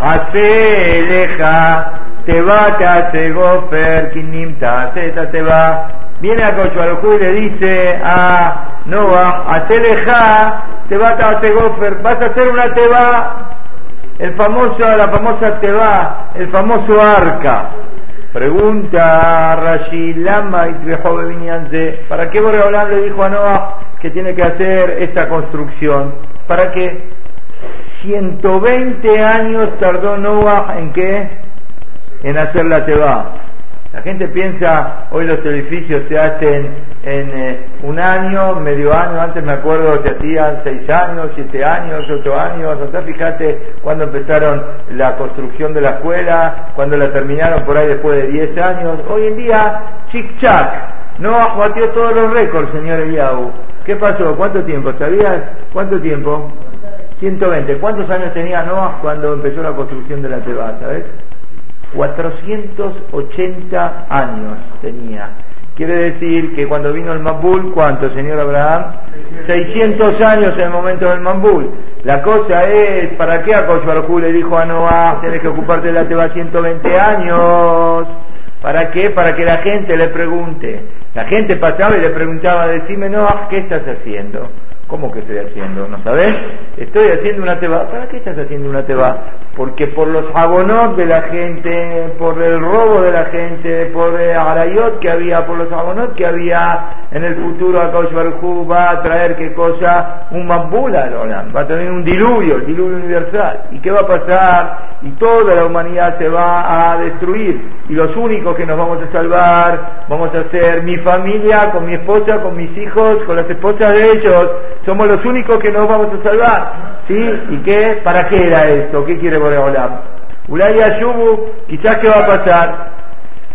hace leja, te va, te hace gofer, kinimta, te va. Viene a Cochuarujú y le dice a Noah, hace leja, te va, te hace gofer, vas a hacer una teba, el famoso, la famosa teba, el famoso arca. Pregunta Rashi Lama y ¿para qué Boreolán le dijo a Noah que tiene que hacer esta construcción? ¿Para que 120 años tardó Noah en qué? En hacer la Teba. La gente piensa, hoy los edificios se hacen en eh, un año, medio año, antes me acuerdo que hacían seis años, siete años, ocho años, sea, fíjate cuando empezaron la construcción de la escuela, cuando la terminaron por ahí después de diez años. Hoy en día, chic-chac, Noah batió todos los récords, señor Eliahu. ¿Qué pasó? ¿Cuánto tiempo? ¿Sabías cuánto tiempo? 120. ¿Cuántos años tenía Noah cuando empezó la construcción de la Teba? ¿Sabes? 480 años tenía. Quiere decir que cuando vino el Mambul, ¿cuánto, señor Abraham? 600 años en el momento del Mambul. La cosa es, ¿para qué a Baruj le dijo a Noah, tienes que ocuparte de la Teba 120 años? ¿Para qué? Para que la gente le pregunte. La gente pasaba y le preguntaba, decime Noah, ¿qué estás haciendo? ¿Cómo que estoy haciendo? ¿No sabes? Estoy haciendo una teba. ¿Para qué estás haciendo una teba? Porque por los abonos de la gente, por el robo de la gente, por el arayot que había, por los abonos que había en el futuro, Akaush Barjú va a traer qué cosa? Un mambula al Va a tener un diluvio, el diluvio universal. ¿Y qué va a pasar? Y toda la humanidad se va a destruir. Y los únicos que nos vamos a salvar, vamos a ser mi familia, con mi esposa, con mis hijos, con las esposas de ellos somos los únicos que nos vamos a salvar. ¿Sí? ¿Y qué? ¿Para qué era esto? ¿Qué quiere Boreolam? Ulay Ayubu, quizás qué va a pasar?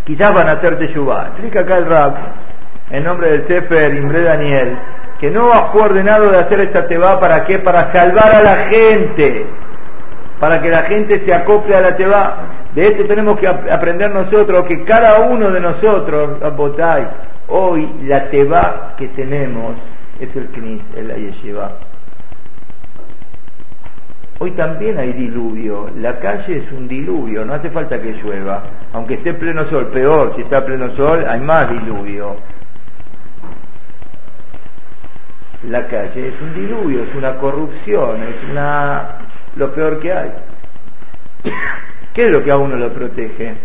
Quizás van a hacer Teshuvah. Explica acá el Rab, en nombre del Sefer Imre Daniel, que no fue ordenado de hacer esta teba para qué? Para salvar a la gente, para que la gente se acople a la teba. De esto tenemos que aprender nosotros, que cada uno de nosotros, hoy la teba que tenemos es el Knis, el Yeshiva. Hoy también hay diluvio, la calle es un diluvio, no hace falta que llueva, aunque esté pleno sol, peor, si está pleno sol hay más diluvio. La calle es un diluvio, es una corrupción, es una lo peor que hay. ¿Qué es lo que a uno lo protege?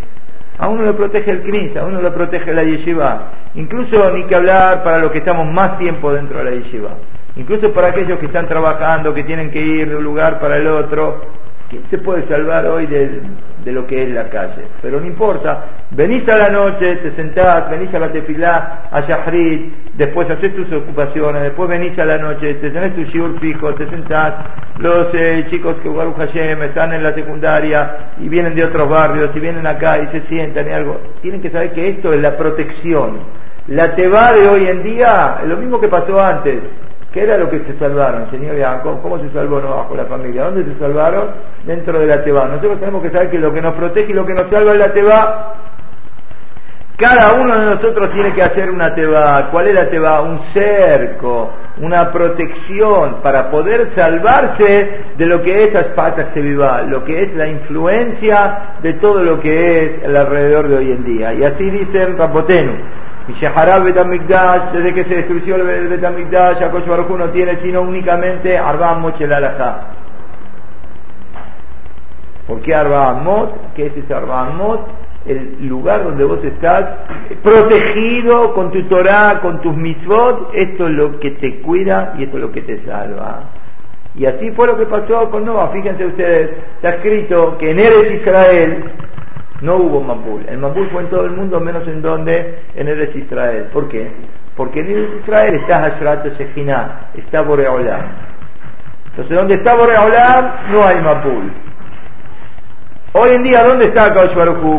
A uno lo protege el Knis, a uno lo protege la yeshiva. Incluso ni que hablar para los que estamos más tiempo dentro de la yeshiva. Incluso para aquellos que están trabajando, que tienen que ir de un lugar para el otro. ¿Quién se puede salvar hoy de, de lo que es la calle? Pero no importa. Venís a la noche, te sentás, venís a la tefilá, a Shahrid, después haces tus ocupaciones, después venís a la noche, te tenés tu shiur fijo, te sentás. Los eh, chicos que Baruch Hashem están en la secundaria y vienen de otros barrios y vienen acá y se sientan y algo. Tienen que saber que esto es la protección. La teba de hoy en día lo mismo que pasó antes. ¿Qué era lo que se salvaron, señor Jacob? ¿Cómo se salvó no bajo la familia? ¿Dónde se salvaron? Dentro de la Teba. Nosotros tenemos que saber que lo que nos protege y lo que nos salva es la Teba. Cada uno de nosotros tiene que hacer una Teba. ¿Cuál es la Teba? Un cerco, una protección para poder salvarse de lo que es patas se viva, lo que es la influencia de todo lo que es alrededor de hoy en día. Y así dicen Rapotenu. Y Sheharab Betamikdash, desde que se destruyó el Betamikdash, Yakosh Baruj no tiene sino únicamente Arbam Mochel ¿Por qué Arbam Mot? ¿Qué es ese Arbam Mot? El lugar donde vos estás protegido con tu Torah, con tus mitzvot, esto es lo que te cuida y esto es lo que te salva. Y así fue lo que pasó con Noah. Fíjense ustedes, está escrito que en Eres Israel no hubo Mambul. El Mambul fue en todo el mundo, menos en donde, en Eres Israel. ¿Por qué? Porque en Eres Israel está Hashrat Shekhinah, está Boreolam. Entonces, donde está Boreolam, no hay Mambul. Hoy en día, ¿dónde está Kaush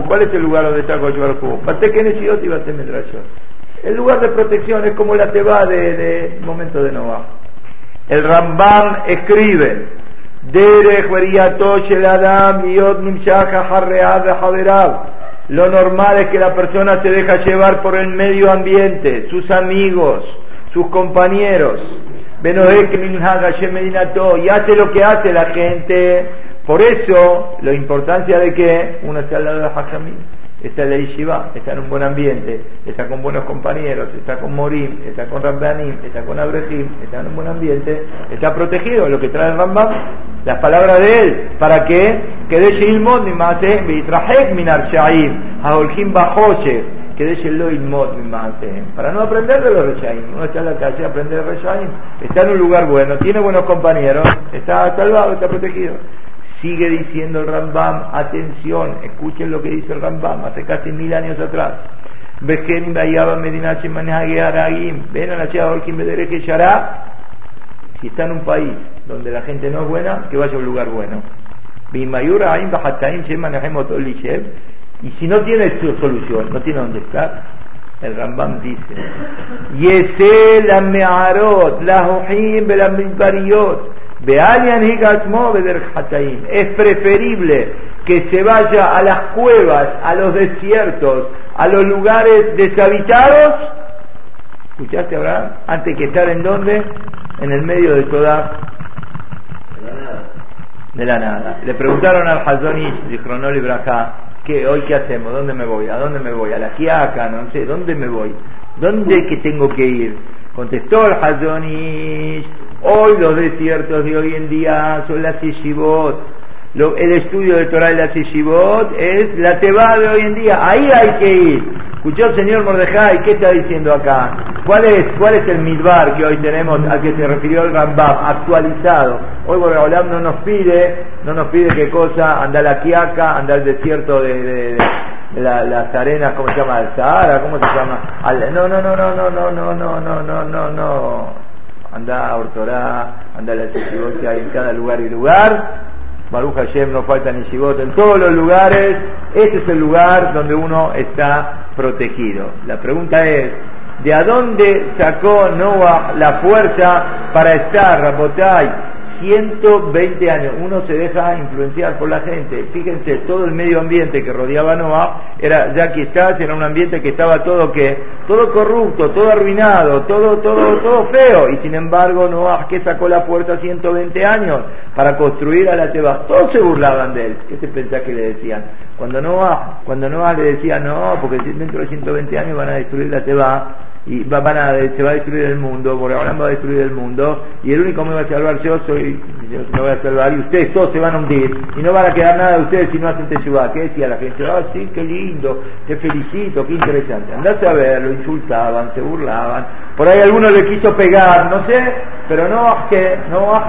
¿Cuál es el lugar donde está Kaush Baruj Bate Kenesiot y. El lugar de protección es como la teba de, de momento de Noah. El Rambam escribe lo normal es que la persona se deja llevar por el medio ambiente, sus amigos, sus compañeros. Y hace lo que hace la gente. Por eso, la importancia de que uno esté al lado de Hajamim, está en la está en un buen ambiente, está con buenos compañeros, está con Morim, está con Rabbanim, está con Abrahim, está en un buen ambiente, está protegido, lo que trae el Rambam, las palabras de él, para que quede Ilmod Mimate, Vitrahek Minar Shaim, Aholkim Bajoche, que lo Ilmod Mimate, para no aprender de los Reshaim, uno está en la calle a aprender de Reshaim, está en un lugar bueno, tiene buenos compañeros, está salvado, está protegido. Sigue diciendo el Rambam, atención, escuchen lo que dice el Rambam hace casi mil años atrás. Ven a la que si está en un país donde la gente no es buena, que vaya a un lugar bueno. Y si no tiene su solución, no tiene dónde estar, el Rambam dice, es preferible que se vaya a las cuevas, a los desiertos, a los lugares deshabitados. ¿Escuchaste, Abraham? Antes que estar en donde? En el medio de toda. De la nada. Le preguntaron al Hazonish, de Cronol y ¿qué, hoy qué hacemos? ¿Dónde me voy? ¿A dónde me voy? ¿A la Kiaka? No sé, ¿dónde me voy? ¿Dónde que tengo que ir? Contestó el Hazonish, Hoy los desiertos de hoy en día son las yeshivot. el estudio de Torah y las yeshivot es la teba de hoy en día. Ahí hay que ir. Escuchó señor Mordejai, ¿qué está diciendo acá? ¿Cuál es, cuál es el midbar que hoy tenemos al que se refirió el Rambam? Actualizado. Hoy Boreolam no nos pide, no nos pide qué cosa, anda la Quiaca, anda al desierto de, las arenas, ¿cómo se llama? El Sahara, ¿cómo se llama? no, no, no, no, no, no, no, no, no, no, no, no anda a Ortorá, anda a la que hay en cada lugar y lugar. Baruch Hashem no falta ni Shibot en todos los lugares. Este es el lugar donde uno está protegido. La pregunta es, ¿de a dónde sacó Noah la fuerza para estar, Rapotay, 120 años. Uno se deja influenciar por la gente. Fíjense, todo el medio ambiente que rodeaba a Noah era, ya quizás era un ambiente que estaba todo que, todo corrupto, todo arruinado, todo, todo, todo feo. Y sin embargo, Noah que sacó la puerta 120 años para construir a la Teba. Todos se burlaban de él. ¿Qué se pensaba que le decían? Cuando Noah, cuando Noah le decía no, porque dentro de 120 años van a destruir la Teba, y van a, se va a destruir el mundo, ahora va a destruir el mundo, y el único que me va a salvar yo soy, yo me voy a salvar, y ustedes todos se van a hundir, y no van a quedar nada de ustedes si no hacen Teshuvah. ¿Qué decía la gente? Ah, sí, qué lindo, te felicito, qué interesante. Andás a ver, lo insultaban, se burlaban, por ahí alguno le quiso pegar, no sé, pero no que, no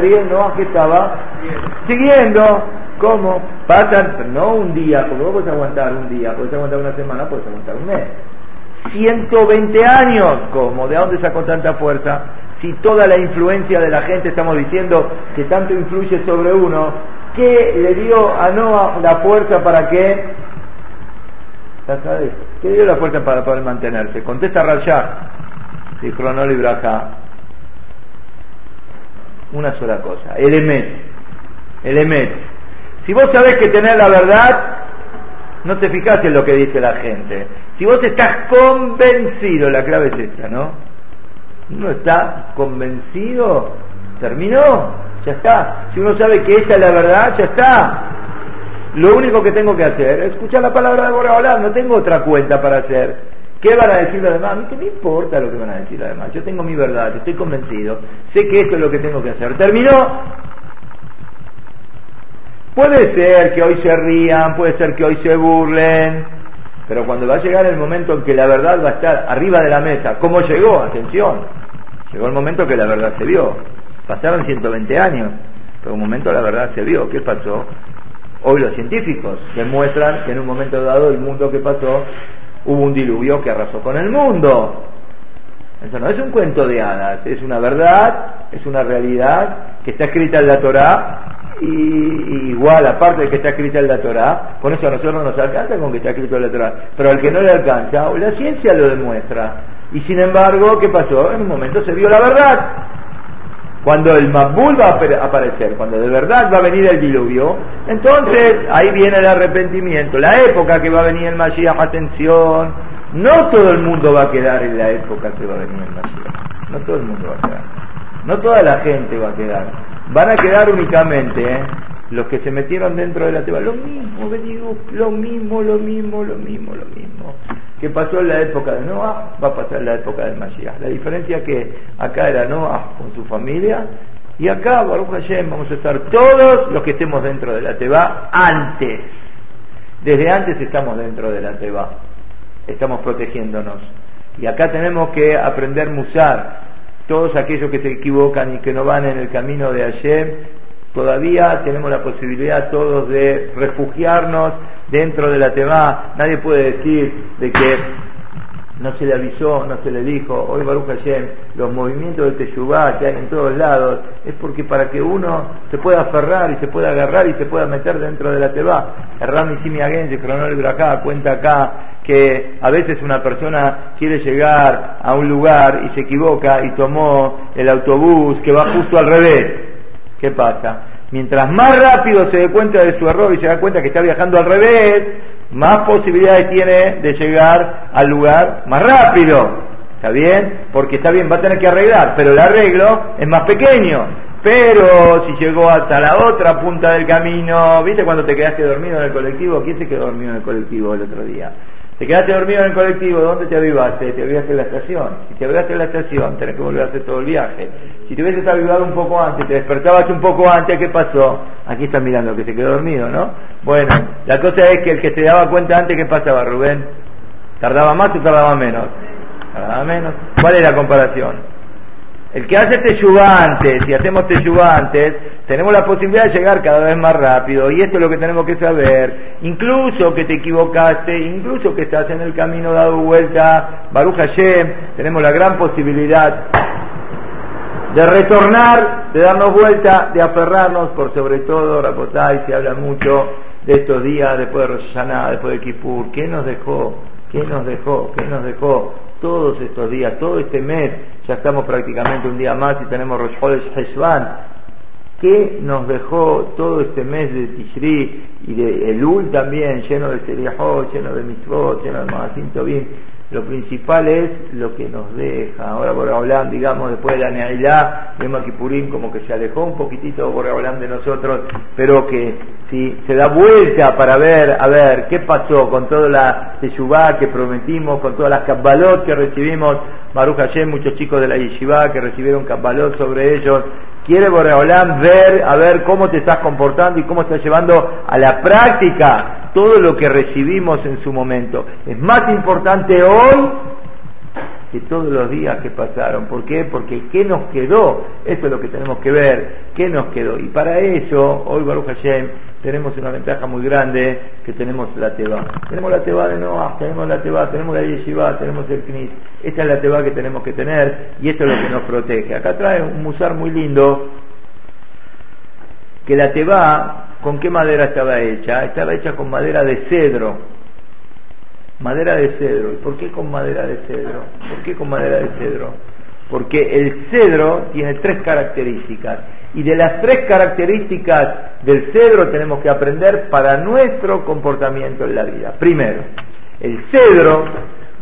bien, no que estaba siguiendo. ¿Cómo? Pasan, no un día, porque vos podés aguantar un día, podés aguantar una semana, podés aguantar un mes 120 años. ¿Cómo? ¿De dónde sacó tanta fuerza? Si toda la influencia de la gente, estamos diciendo que tanto influye sobre uno, ¿qué le dio a Noah la fuerza para que... ¿Sabes? ¿Qué dio la fuerza para poder mantenerse? Contesta Rayá, dijo Cronol y Braja. Una sola cosa, el emet. El emet. Si vos sabés que tener la verdad, no te fijas en lo que dice la gente. Si vos estás convencido, la clave es esta, ¿no? Uno está convencido, terminó, ya está. Si uno sabe que esta es la verdad, ya está. Lo único que tengo que hacer es escuchar la palabra de Boreolá, no tengo otra cuenta para hacer. ¿Qué van a decir los demás? A mí que me importa lo que van a decir los demás. Yo tengo mi verdad, estoy convencido. Sé que esto es lo que tengo que hacer. Terminó, Puede ser que hoy se rían, puede ser que hoy se burlen, pero cuando va a llegar el momento en que la verdad va a estar arriba de la mesa, ¿cómo llegó? Atención, llegó el momento que la verdad se vio. Pasaron 120 años, pero un momento la verdad se vio. ¿Qué pasó? Hoy los científicos demuestran que en un momento dado el mundo que pasó hubo un diluvio que arrasó con el mundo. Eso no es un cuento de hadas, es una verdad, es una realidad que está escrita en la Torá y, igual, aparte de que está escrita en la Torah, con eso a nosotros nos alcanza con que está escrito en la Torah, pero al que no le alcanza, la ciencia lo demuestra. Y sin embargo, ¿qué pasó? En un momento se vio la verdad. Cuando el Mabul va a aparecer, cuando de verdad va a venir el diluvio, entonces ahí viene el arrepentimiento. La época que va a venir el Mashiach, atención, no todo el mundo va a quedar en la época que va a venir el Mashiach. No todo el mundo va a quedar. No toda la gente va a quedar van a quedar únicamente, ¿eh? los que se metieron dentro de la teba, lo mismo, digo, lo mismo, lo mismo, lo mismo, lo mismo. Que pasó en la época de Noah, va a pasar en la época del Mashiach. La diferencia es que acá era Noah con su familia, y acá, Baruch Hashem, vamos a estar todos los que estemos dentro de la Teba antes. Desde antes estamos dentro de la Teba. Estamos protegiéndonos. Y acá tenemos que aprender musar. Todos aquellos que se equivocan y que no van en el camino de Hashem, todavía tenemos la posibilidad todos de refugiarnos dentro de la Teba. Nadie puede decir de que no se le avisó, no se le dijo, hoy Baruch Hashem, los movimientos de Teshuvah que hay en todos lados, es porque para que uno se pueda aferrar y se pueda agarrar y se pueda meter dentro de la Teba. Rami Simi Cronol Brajá, cuenta acá que a veces una persona quiere llegar a un lugar y se equivoca y tomó el autobús que va justo al revés. ¿Qué pasa? Mientras más rápido se dé cuenta de su error y se da cuenta que está viajando al revés, más posibilidades tiene de llegar al lugar más rápido. ¿Está bien? Porque está bien, va a tener que arreglar, pero el arreglo es más pequeño. Pero si llegó hasta la otra punta del camino, ¿viste cuando te quedaste dormido en el colectivo? ¿Quién se quedó dormido en el colectivo el otro día? Te quedaste dormido en el colectivo, ¿dónde te avivaste? Te avivaste en la estación. Si te avivaste en la estación, tenés que volver a hacer todo el viaje. Si te hubieses avivado un poco antes, te despertabas un poco antes, ¿qué pasó? Aquí están mirando que se quedó dormido, ¿no? Bueno, la cosa es que el que se daba cuenta antes, ¿qué pasaba, Rubén? ¿Tardaba más o tardaba menos? Tardaba menos. ¿Cuál es la comparación? El que hace teyuba antes, y hacemos teyuba antes, tenemos la posibilidad de llegar cada vez más rápido, y esto es lo que tenemos que saber. Incluso que te equivocaste, incluso que estás en el camino dado vuelta, Baruch Hashem, tenemos la gran posibilidad de retornar, de darnos vuelta, de aferrarnos, por sobre todo, Rapotay, se habla mucho de estos días después de Rosh después de Kippur, ¿qué nos dejó? ¿Qué nos dejó? ¿Qué nos dejó? Todos estos días, todo este mes, ya estamos prácticamente un día más y tenemos Rosh Chodesh Heshvan. ¿Qué nos dejó todo este mes de Tishri y de Elul también, lleno de Seriahot, lleno de Mitzvot, lleno de Magasin Tobin? Lo principal es lo que nos deja. Ahora Boreolam, digamos, después de la Neailá, vemos a como que se alejó un poquitito Boreolam de nosotros, pero que si se da vuelta para ver, a ver, qué pasó con toda la Teshuvá que prometimos, con todas las Kabbalot que recibimos, Maruja Hashem, muchos chicos de la Yeshiva que recibieron Kabbalot sobre ellos, quiere Boreolam ver, a ver cómo te estás comportando y cómo estás llevando a la práctica todo lo que recibimos en su momento. Es más importante hoy que todos los días que pasaron. ¿Por qué? Porque ¿qué nos quedó? Eso es lo que tenemos que ver. ¿Qué nos quedó? Y para eso, hoy Baruch Hashem, tenemos una ventaja muy grande, que tenemos la Teba. Tenemos la Teba de Noah, tenemos la Teba, tenemos la Yeshiva, tenemos el Knis. Esta es la Teba que tenemos que tener y esto es lo que nos protege. Acá trae un musar muy lindo, que la Teba, ¿con qué madera estaba hecha? Estaba hecha con madera de cedro Madera de cedro. ¿Y por qué con madera de cedro? ¿Por qué con madera de cedro? Porque el cedro tiene tres características. Y de las tres características del cedro tenemos que aprender para nuestro comportamiento en la vida. Primero, el cedro,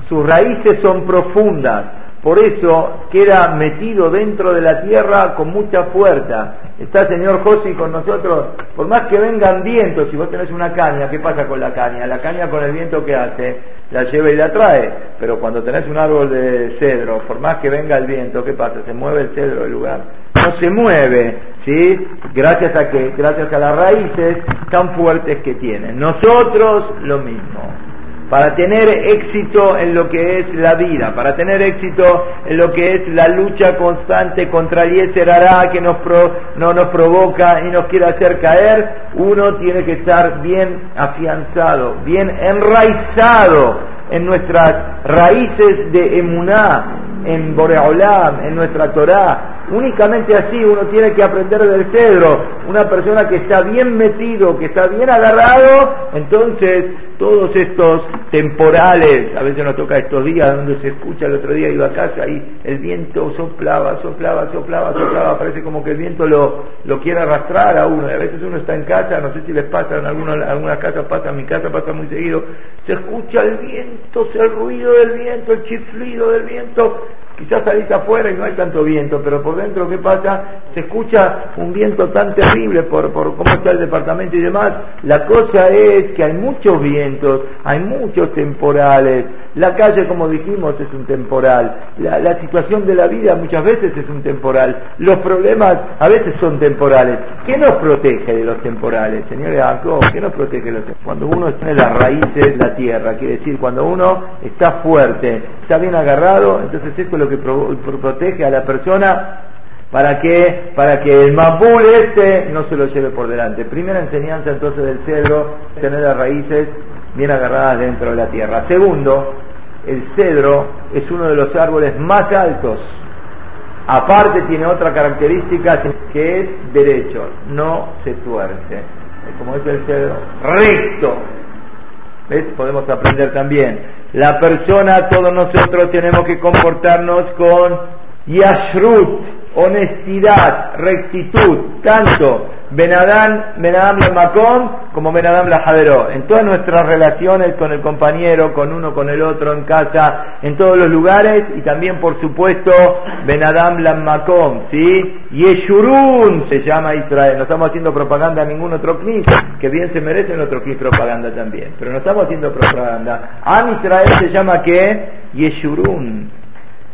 sus raíces son profundas, por eso queda metido dentro de la tierra con mucha fuerza. Está señor Josi con nosotros, por más que vengan vientos, si vos tenés una caña, ¿qué pasa con la caña? La caña con el viento que hace, la lleva y la trae, pero cuando tenés un árbol de cedro, por más que venga el viento, ¿qué pasa? Se mueve el cedro del lugar. No se mueve, ¿sí? Gracias a que, gracias a las raíces tan fuertes que tienen. Nosotros lo mismo para tener éxito en lo que es la vida, para tener éxito en lo que es la lucha constante contra el Yeser que nos no nos provoca y nos quiere hacer caer, uno tiene que estar bien afianzado, bien enraizado en nuestras raíces de emuná, en Boreolam, en nuestra Torá. Únicamente así uno tiene que aprender del cedro. Una persona que está bien metido, que está bien agarrado, entonces todos estos temporales, a veces nos toca estos días donde se escucha, el otro día iba a casa y el viento soplaba, soplaba, soplaba, soplaba, parece como que el viento lo, lo quiere arrastrar a uno. Y a veces uno está en casa, no sé si les pasa, en algunas, algunas casas pasa, en mi casa pasa muy seguido, se escucha el viento, el ruido del viento, el chiflido del viento, Quizás salís afuera y no hay tanto viento, pero por dentro, ¿qué pasa? Se escucha un viento tan terrible por, por cómo está el departamento y demás. La cosa es que hay muchos vientos, hay muchos temporales. La calle, como dijimos, es un temporal. La, situación de la vida muchas veces es un temporal. Los problemas a veces son temporales. ¿Qué nos protege de los temporales, señores ¿Qué nos protege de los temporales? Cuando uno en las raíces de la tierra, quiere decir, cuando uno está fuerte, está bien agarrado, entonces esto es lo que protege a la persona para que para que el mambul este no se lo lleve por delante. Primera enseñanza entonces del cedro, tener las raíces bien agarradas dentro de la tierra. Segundo, el cedro es uno de los árboles más altos. Aparte tiene otra característica que es derecho, no se tuerce. Como es el cedro, recto. ¿Ves? Podemos aprender también. La persona, todos nosotros tenemos que comportarnos con yashrut, honestidad, rectitud, tanto Benadam, Benadam la Macón como Benadam la Jaderó. En todas nuestras relaciones con el compañero, con uno, con el otro, en casa, en todos los lugares y también, por supuesto, Benadam la Macón, ¿sí? Yeshurun se llama Israel. No estamos haciendo propaganda a ningún otro knis, que bien se merece en otro knis propaganda también. Pero no estamos haciendo propaganda. Am Israel se llama ¿qué? Yeshurun.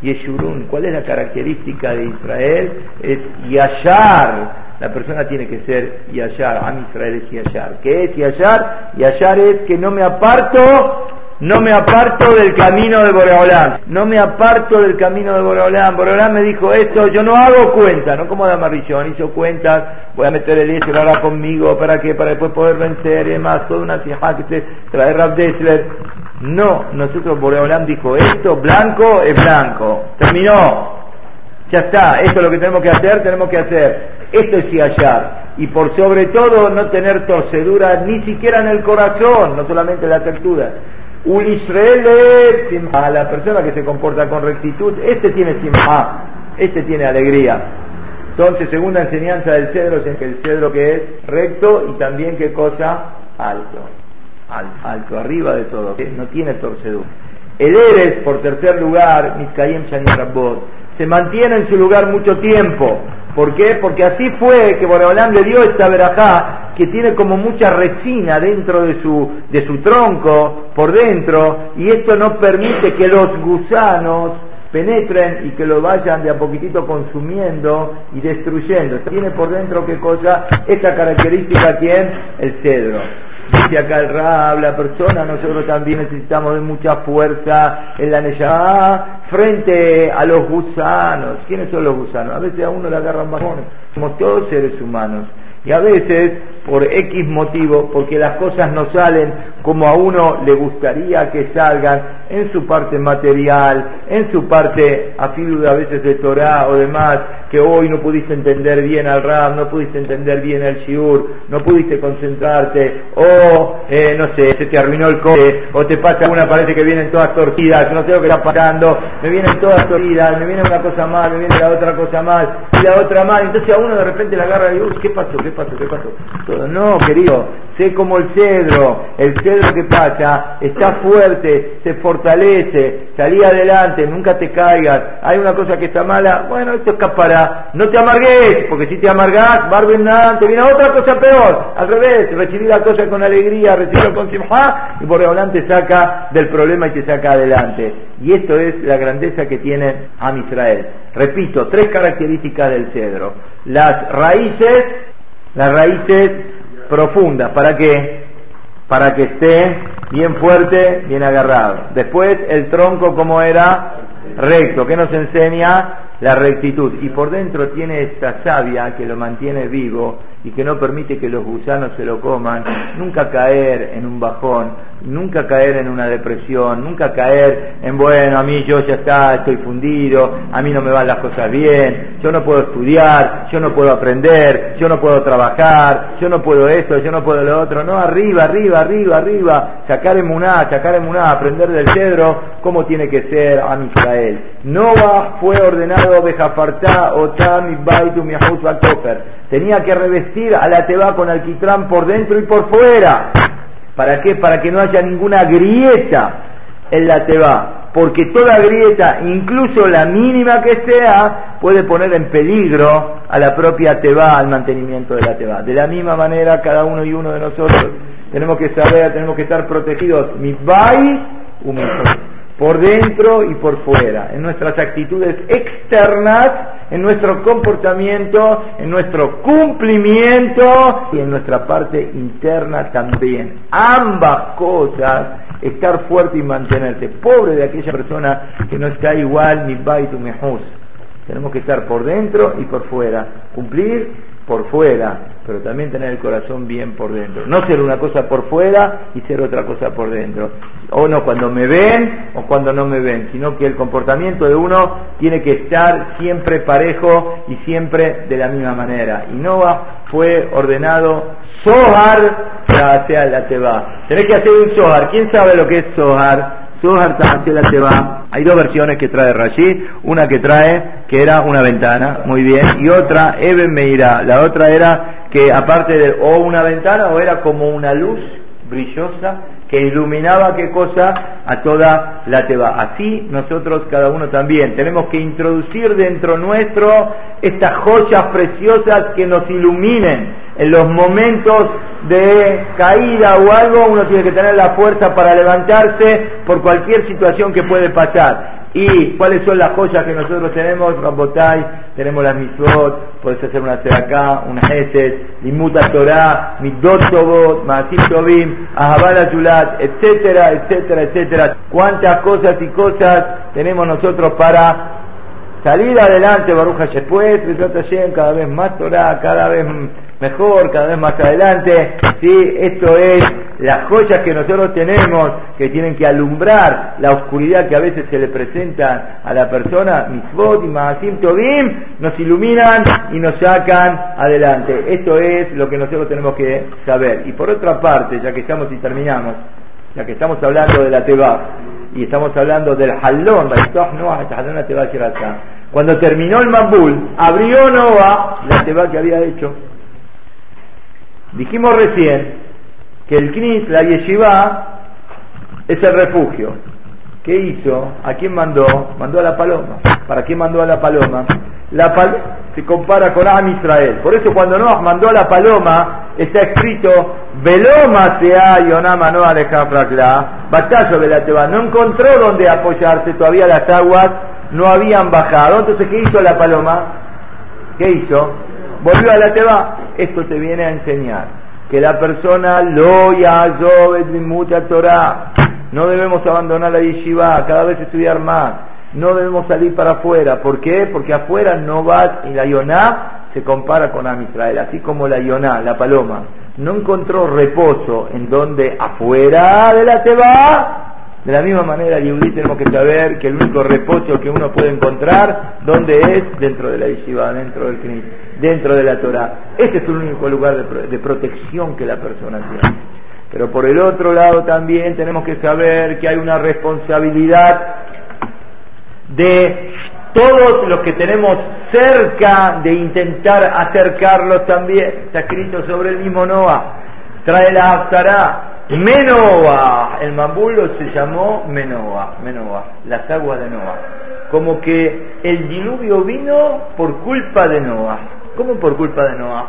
Yeshurun. ¿Cuál es la característica de Israel? Es Yashar. La persona tiene que ser Yashar. Am Israel es Yashar. ¿Qué es Yashar? Yashar es que no me aparto no me aparto del camino de Boreolán, no me aparto del camino de Boreolán. Boreolán me dijo esto, yo no hago cuenta, no como Damarrillón, hizo cuentas, voy a meter el lo ahora conmigo, ¿para qué? Para después poder vencer y demás, toda una tija que se trae Rab Dessler. No, nosotros Boreolán dijo esto, blanco es blanco, terminó, ya está, esto es lo que tenemos que hacer, tenemos que hacer. Esto es hallar. Y por sobre todo no tener torcedura ni siquiera en el corazón, no solamente en la textura. Un Israel a la persona que se comporta con rectitud, este tiene simha, este tiene alegría. Entonces, segunda enseñanza del cedro es que el cedro que es recto y también qué cosa alto, alto, alto arriba de todo, no tiene torcedura. El Eres, por tercer lugar, Miskayem Shani se mantiene en su lugar mucho tiempo. ¿Por qué? Porque así fue que Boreolán le dio esta verajá que tiene como mucha resina dentro de su, de su tronco, por dentro, y esto no permite que los gusanos penetren y que lo vayan de a poquitito consumiendo y destruyendo. Tiene por dentro qué cosa, esta característica quién? El cedro. Dice acá el Rab, la persona, nosotros también necesitamos de mucha fuerza en la Neyá frente a los gusanos. ¿Quiénes son los gusanos? A veces a uno le agarran bajones. Somos todos seres humanos. Y a veces, por X motivo, porque las cosas no salen como a uno le gustaría que salgan, en su parte material, en su parte afilu a veces de Torah o demás, que hoy no pudiste entender bien al Ram, no pudiste entender bien el Shiur, no pudiste concentrarte, o eh, no sé, se te arruinó el coche, o te pasa una parece que vienen todas torcidas, no sé lo que está pasando, me vienen todas torcidas, me viene una cosa mal, me viene la otra cosa mal, y la otra mal, entonces a uno de repente le agarra y dice, ¿qué pasó? ¿Qué pasó? ¿Qué pasó? No, querido, sé como el cedro, el cedro que pasa, está fuerte, se fortalece, salí adelante, nunca te caigas, hay una cosa que está mala, bueno, esto escapará, no te amargues, porque si te amargas, nada, te viene otra cosa peor, al revés, recibir la cosa con alegría, recibirlo con simha, y por te saca del problema y te saca adelante. Y esto es la grandeza que tiene Am Israel. Repito, tres características del cedro. Las raíces, las raíces profundas, ¿para qué? Para que esté bien fuerte, bien agarrado. Después el tronco como era recto, que nos enseña la rectitud. Y por dentro tiene esta savia que lo mantiene vivo y que no permite que los gusanos se lo coman, nunca caer en un bajón, nunca caer en una depresión, nunca caer en, bueno, a mí yo ya está, estoy fundido, a mí no me van las cosas bien, yo no puedo estudiar, yo no puedo aprender, yo no puedo trabajar, yo no puedo esto, yo no puedo lo otro, no, arriba, arriba, arriba, arriba, sacar emuná, sacar emuná, aprender del cedro, cómo tiene que ser a Israel. Noah fue ordenado Bejafartá, Otam, Baitu, Miahut, Tenía que revestir a la teba con alquitrán por dentro y por fuera. ¿Para qué? Para que no haya ninguna grieta en la teba. porque toda grieta, incluso la mínima que sea, puede poner en peligro a la propia Teba, al mantenimiento de la Teba. De la misma manera, cada uno y uno de nosotros tenemos que saber, tenemos que estar protegidos, mi bai, por dentro y por fuera, en nuestras actitudes externas, en nuestro comportamiento, en nuestro cumplimiento y en nuestra parte interna también. Ambas cosas, estar fuerte y mantenerse. Pobre de aquella persona que no está igual, mi bai tu mejus. Tenemos que estar por dentro y por fuera, cumplir por fuera, pero también tener el corazón bien por dentro. No ser una cosa por fuera y ser otra cosa por dentro. O no cuando me ven o cuando no me ven, sino que el comportamiento de uno tiene que estar siempre parejo y siempre de la misma manera. Y Noah fue ordenado Zohar hacia la Teba. Tenés que hacer un Zohar. ¿Quién sabe lo que es Zohar? Zohar la Teba. Hay dos versiones que trae Rashi, una que trae que era una ventana, muy bien, y otra Eben Meira, la otra era que aparte de o una ventana o era como una luz brillosa que iluminaba qué cosa a toda la teba. Así nosotros cada uno también tenemos que introducir dentro nuestro estas joyas preciosas que nos iluminen en los momentos de caída o algo, uno tiene que tener la fuerza para levantarse por cualquier situación que puede pasar. ¿Y cuáles son las joyas que nosotros tenemos? Rambotai, tenemos las mitzvot, puedes hacer una acá, una heset, limuta Torah, midot tobot, maasim tobim, ahabal yulat, etcétera, etcétera, etcétera. ¿Cuántas cosas y cosas tenemos nosotros para salir adelante, Baruch después, cada vez más Torah, cada vez mejor, cada vez más adelante. ¿sí? Esto es las joyas que nosotros tenemos que tienen que alumbrar la oscuridad que a veces se le presenta a la persona. Misbot y Maasim nos iluminan y nos sacan adelante. Esto es lo que nosotros tenemos que saber. Y por otra parte, ya que estamos y terminamos, ya que estamos hablando de la Teba y estamos hablando del Halón, cuando terminó el Mambul, abrió Noah la Teba que había hecho Dijimos recién que el Knis, la Yeshiva, es el refugio. ¿Qué hizo? ¿A quién mandó? Mandó a la paloma. ¿Para qué mandó a la paloma? La paloma se compara con Am Israel. Por eso cuando Noah mandó a la paloma, está escrito, Veloma sea Yonama Noah de batalla de la Teba. No encontró dónde apoyarse, todavía las aguas no habían bajado. Entonces, ¿qué hizo la paloma? ¿Qué hizo? Volvió a la Teba. Esto te viene a enseñar que la persona lo mi mucha Torah. No debemos abandonar la yeshiva, cada vez estudiar más. No debemos salir para afuera. ¿Por qué? Porque afuera no va, y la Yoná se compara con Am Israel, así como la Yoná, la paloma, no encontró reposo en donde afuera de la Teba de la misma manera, Yehudí tenemos que saber que el único reposo que uno puede encontrar, ¿dónde es? Dentro de la yeshiva, dentro del Knis, dentro de la Torah. Este es el único lugar de, de protección que la persona tiene. Pero por el otro lado también tenemos que saber que hay una responsabilidad de todos los que tenemos cerca de intentar acercarlos también. Está escrito sobre el mismo Noah. Trae la Aftará, Menoa, el mambulo se llamó Menoa, Menoa, las aguas de Noah. Como que el diluvio vino por culpa de Noah. ¿Cómo por culpa de Noah?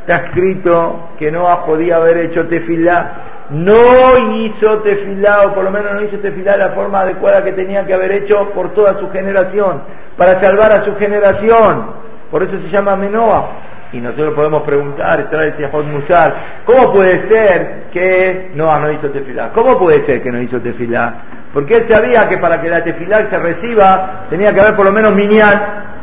Está escrito que Noah podía haber hecho tefilá. No hizo tefilá, o por lo menos no hizo tefilá de la forma adecuada que tenía que haber hecho por toda su generación, para salvar a su generación. Por eso se llama Menoa. Y nosotros podemos preguntar, trae Musar, ¿cómo puede ser que no, no hizo tefilá? ¿Cómo puede ser que no hizo tefilá? Porque él sabía que para que la tefilá se reciba tenía que haber por lo menos miniat,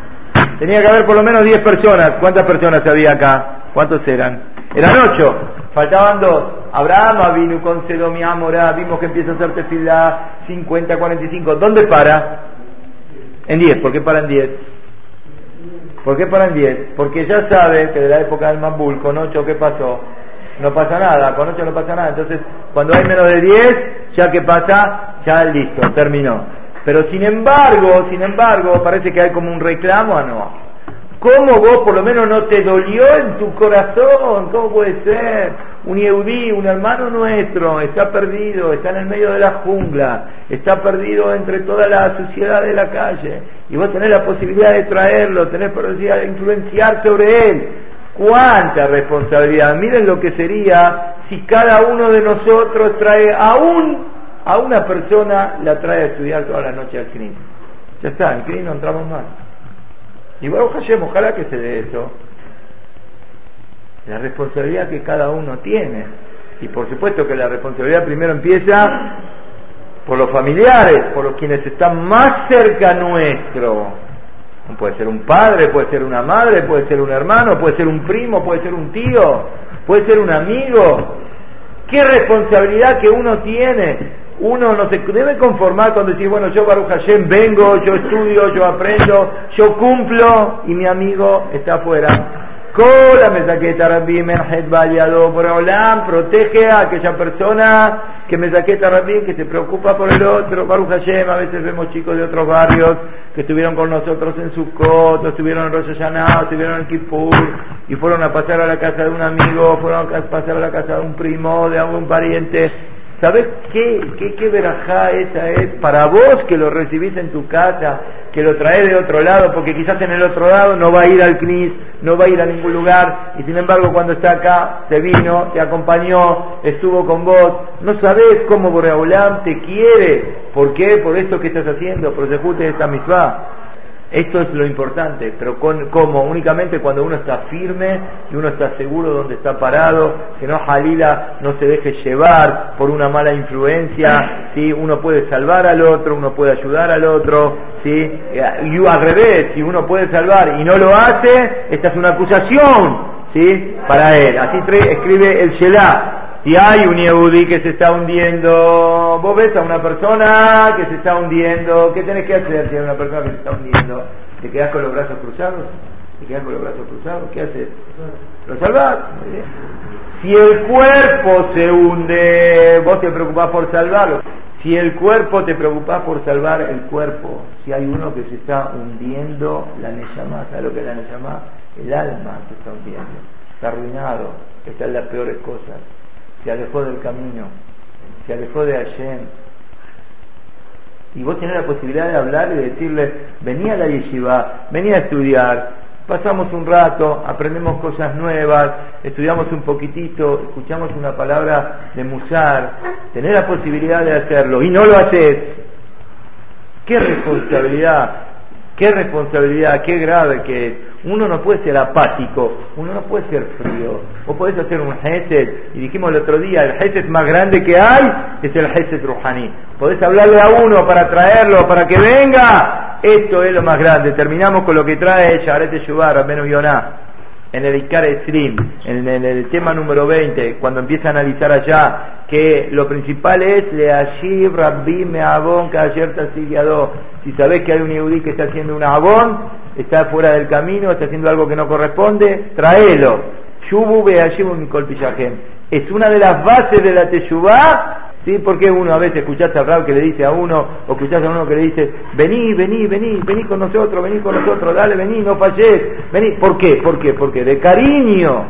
tenía que haber por lo menos 10 personas. ¿Cuántas personas había acá? ¿Cuántos eran? Eran 8, faltaban dos. Abraham vino con Sedomi Amorá, vimos que empieza a hacer tefilá 50, 45. ¿Dónde para? En 10, ¿por qué para en 10? ¿Por qué paran 10? Porque ya sabe que de la época del Mambul, con 8, ¿qué pasó? No pasa nada, con 8 no pasa nada. Entonces, cuando hay menos de 10, ya que pasa, ya listo, terminó. Pero sin embargo, sin embargo, parece que hay como un reclamo a no. ¿Cómo vos por lo menos no te dolió en tu corazón? ¿Cómo puede ser? un Yehudí, un hermano nuestro, está perdido, está en el medio de la jungla, está perdido entre toda la suciedad de la calle, y vos tenés la posibilidad de traerlo, tenés posibilidad de influenciar sobre él. ¡Cuánta responsabilidad! Miren lo que sería si cada uno de nosotros trae aún a una persona, la trae a estudiar toda la noche al CNI. Ya está, en CNI no entramos más. Y bueno, ojalá que se dé eso la responsabilidad que cada uno tiene. Y por supuesto que la responsabilidad primero empieza por los familiares, por los quienes están más cerca nuestro. Puede ser un padre, puede ser una madre, puede ser un hermano, puede ser un primo, puede ser un tío, puede ser un amigo. ¿Qué responsabilidad que uno tiene? Uno no se debe conformar con decir, bueno, yo Baruch Hashem vengo, yo estudio, yo aprendo, yo cumplo y mi amigo está afuera. Cola mesaqueta Rabbi Menhed Baliado Olam, protege a aquella persona que me saqueta Rabbi, que se preocupa por el otro. Baruch Hashem, a veces vemos chicos de otros barrios que estuvieron con nosotros en Sukkot, estuvieron en Rosh Hashanah, estuvieron en Kippur, y fueron a pasar a la casa de un amigo, fueron a pasar a la casa de un primo, de algún pariente, ¿Sabes qué, qué, qué verajá esa es para vos que lo recibís en tu casa, que lo traes de otro lado, porque quizás en el otro lado no va a ir al CNIS, no va a ir a ningún lugar, y sin embargo cuando está acá, se vino, te acompañó, estuvo con vos, no sabés cómo Boreolam te quiere, ¿por qué? Por esto que estás haciendo, por de esta misma. Esto es lo importante, pero con, ¿cómo? Únicamente cuando uno está firme y uno está seguro donde está parado, que no Jalila no se deje llevar por una mala influencia, ¿sí? Uno puede salvar al otro, uno puede ayudar al otro, ¿sí? Y al revés, si uno puede salvar y no lo hace, esta es una acusación, ¿sí? Para él. Así escribe el Shelah. Si hay un Yehudi que se está hundiendo, vos ves a una persona que se está hundiendo, ¿qué tenés que hacer si hay una persona que se está hundiendo? ¿Te quedás con los brazos cruzados? ¿Te quedás con los brazos cruzados? ¿Qué haces? ¿Lo salvás? Si el cuerpo se hunde, vos te preocupás por salvarlo. Si el cuerpo te preocupás por salvar el cuerpo, si hay uno que se está hundiendo, la Neshama, ¿sabes lo que es la Neshama? El alma se está hundiendo, está arruinado, está en las peores cosas se alejó del camino, se alejó de Hashem. Y vos tenés la posibilidad de hablar y decirle, vení a la yeshiva, vení a estudiar, pasamos un rato, aprendemos cosas nuevas, estudiamos un poquitito, escuchamos una palabra de musar, tenés la posibilidad de hacerlo y no lo haces. Qué responsabilidad, qué responsabilidad, qué grave que es. Uno no puede ser apático, uno no puede ser frío. Vos podés hacer un Hesed, y dijimos el otro día, el Hesed más grande que hay es el Hesed Ruhani. Podés hablarle a uno para traerlo, para que venga. Esto es lo más grande. Terminamos con lo que trae Sharet Shubar, menos Yonah en el Ikar Slim, en, el tema número 20, cuando empieza a analizar allá que lo principal es le ashib rabbi me abon Si sabés que hay un yudí que está haciendo un abón, está fuera del camino, está haciendo algo que no corresponde, tráelo. Shubu Es una de las bases de la Teshuvah ¿Sí? Porque uno a veces escuchaste a Rab que le dice a uno, o escuchaste a uno que le dice, vení, vení, vení, vení con nosotros, vení con nosotros, dale, vení, no falles, vení. ¿Por qué? ¿Por qué? Porque de cariño,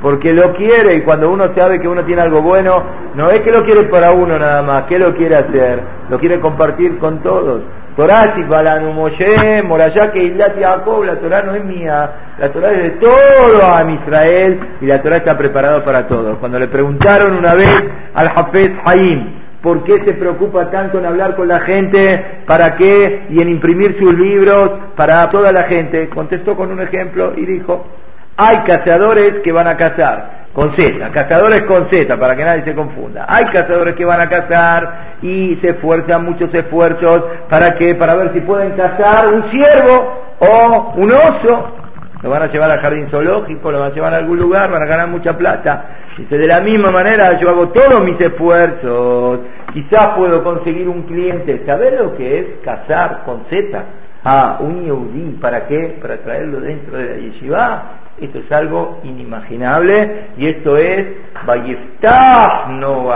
porque lo quiere y cuando uno sabe que uno tiene algo bueno, no es que lo quiere para uno nada más, que lo quiere hacer, lo quiere compartir con todos. Torah la Torah no es mía, la Torah es de todo a Israel y la Torah está preparada para todos. Cuando le preguntaron una vez al Hafez Haim, ¿por qué se preocupa tanto en hablar con la gente? ¿Para qué? Y en imprimir sus libros para toda la gente. Contestó con un ejemplo y dijo, hay cazadores que van a cazar con Z, cazadores con Z, para que nadie se confunda. Hay cazadores que van a cazar y se esfuerzan muchos esfuerzos para que, para ver si pueden cazar un ciervo o un oso. Lo van a llevar al jardín zoológico, lo van a llevar a algún lugar, van a ganar mucha plata. Dice, de la misma manera yo hago todos mis esfuerzos, quizás puedo conseguir un cliente. ¿Sabes lo que es cazar con Z? a un yehudí, ¿para qué? Para traerlo dentro de la yeshiva. Esto es algo inimaginable y esto es no.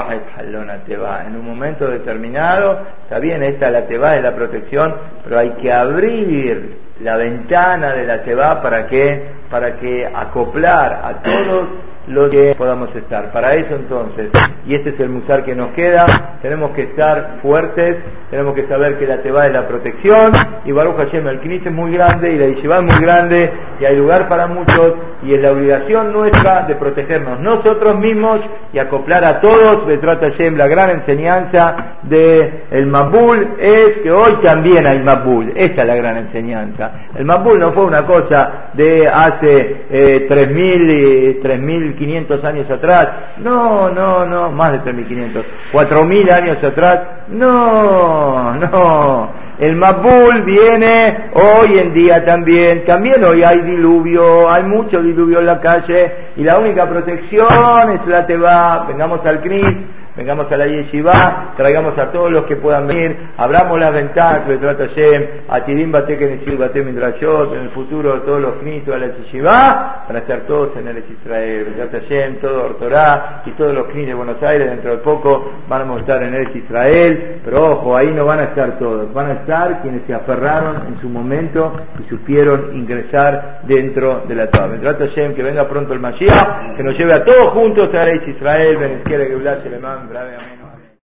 En un momento determinado, está bien, esta la Teba es la protección, pero hay que abrir la ventana de la Teba para que, para que acoplar a todos los que podamos estar. Para eso entonces, y este es el musar que nos queda, tenemos que estar fuertes, tenemos que saber que la Teba es la protección, y Baruch Hashem, el Knis es muy grande, y la Yeshiva es muy grande, y hay lugar para muchos, y es la obligación nuestra de protegernos nosotros mismos y acoplar a todos, trata Hashem, la gran enseñanza de el Mabul es que hoy también hay Mabul, esa es la gran enseñanza. El Mabul no fue una cosa de hace eh, 3.000 y 3.500 años atrás, no, no, no, más de 3.500, 4.000 años atrás, no, no. El Mabul viene hoy en día también, también hoy hay diluvio, hay mucho diluvio en la calle y la única protección es la Teba, vengamos al CNIS, vengamos a la Yeshiva, traigamos a todos los que puedan venir, abramos las ventanas, que trata Hashem, a Tirim Bate Midrashot, en el futuro todos los Knis a la Yeshiva, para estar todos en el Israel, trata Hashem, todo Ortorá y todos los Knis de Buenos Aires, dentro de poco van a estar en el Israel, pero ojo, ahí no van a estar todos, van a estar quienes se aferraron en su momento y supieron ingresar dentro de la Torah. Trata Hashem, que venga pronto el Mashiach, que nos lleve a todos juntos a el Israel, amén.